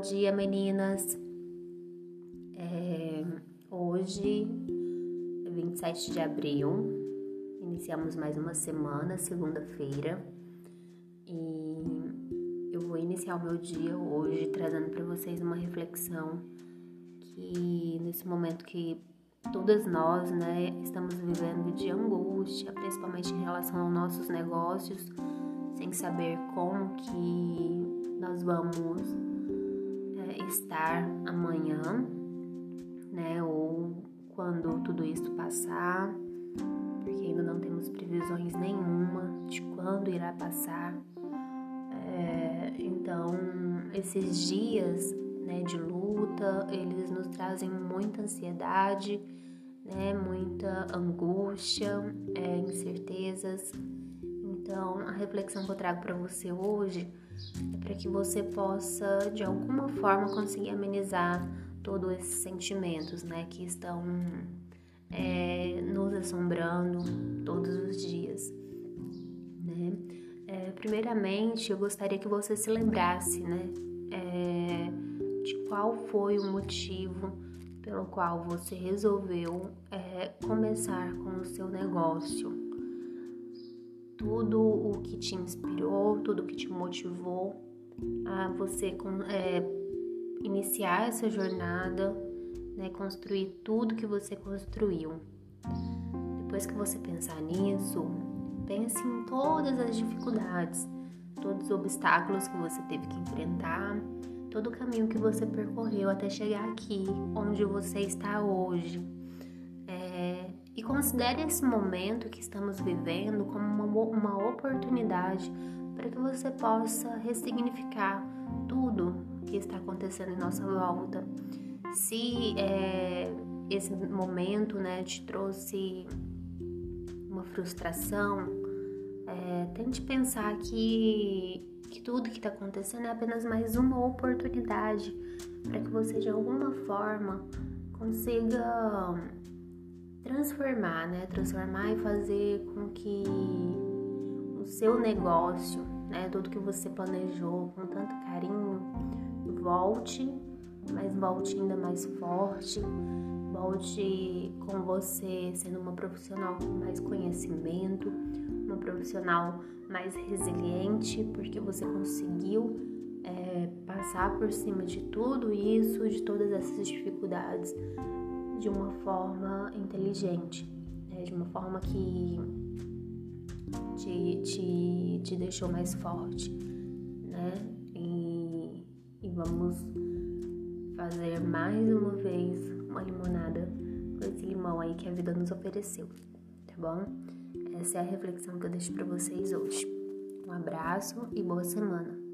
dia, meninas. É, hoje, 27 de abril, iniciamos mais uma semana, segunda-feira, e eu vou iniciar o meu dia hoje trazendo para vocês uma reflexão que nesse momento que todas nós, né, estamos vivendo de angústia, principalmente em relação aos nossos negócios, sem saber como que nós vamos é, estar amanhã, né, ou quando tudo isso passar, porque ainda não temos previsões nenhuma de quando irá passar. É, então, esses dias né, de luta, eles nos trazem muita ansiedade, né, muita angústia, é, incertezas. Então, a reflexão que eu trago para você hoje para que você possa, de alguma forma, conseguir amenizar todos esses sentimentos, né, que estão é, nos assombrando todos os dias, né? É, primeiramente, eu gostaria que você se lembrasse, né, é, de qual foi o motivo pelo qual você resolveu é, começar com o seu negócio. Tudo o que te inspirou, tudo o que te motivou a você é, iniciar essa jornada, né, construir tudo que você construiu. Depois que você pensar nisso, pense em todas as dificuldades, todos os obstáculos que você teve que enfrentar todo o caminho que você percorreu até chegar aqui, onde você está hoje. E considere esse momento que estamos vivendo como uma, uma oportunidade para que você possa ressignificar tudo que está acontecendo em nossa volta. Se é, esse momento né, te trouxe uma frustração, é, tente pensar que que tudo que está acontecendo é apenas mais uma oportunidade para que você de alguma forma consiga transformar, né? Transformar e fazer com que o seu negócio, né? Tudo que você planejou com tanto carinho volte, mas volte ainda mais forte, volte com você sendo uma profissional com mais conhecimento, uma profissional mais resiliente, porque você conseguiu é, passar por cima de tudo isso, de todas essas dificuldades, de uma forma inteligente, né? de uma forma que te, te, te deixou mais forte, né? E, e vamos fazer mais uma vez uma limonada com esse limão aí que a vida nos ofereceu, tá bom? Essa é a reflexão que eu deixo para vocês hoje. Um abraço e boa semana.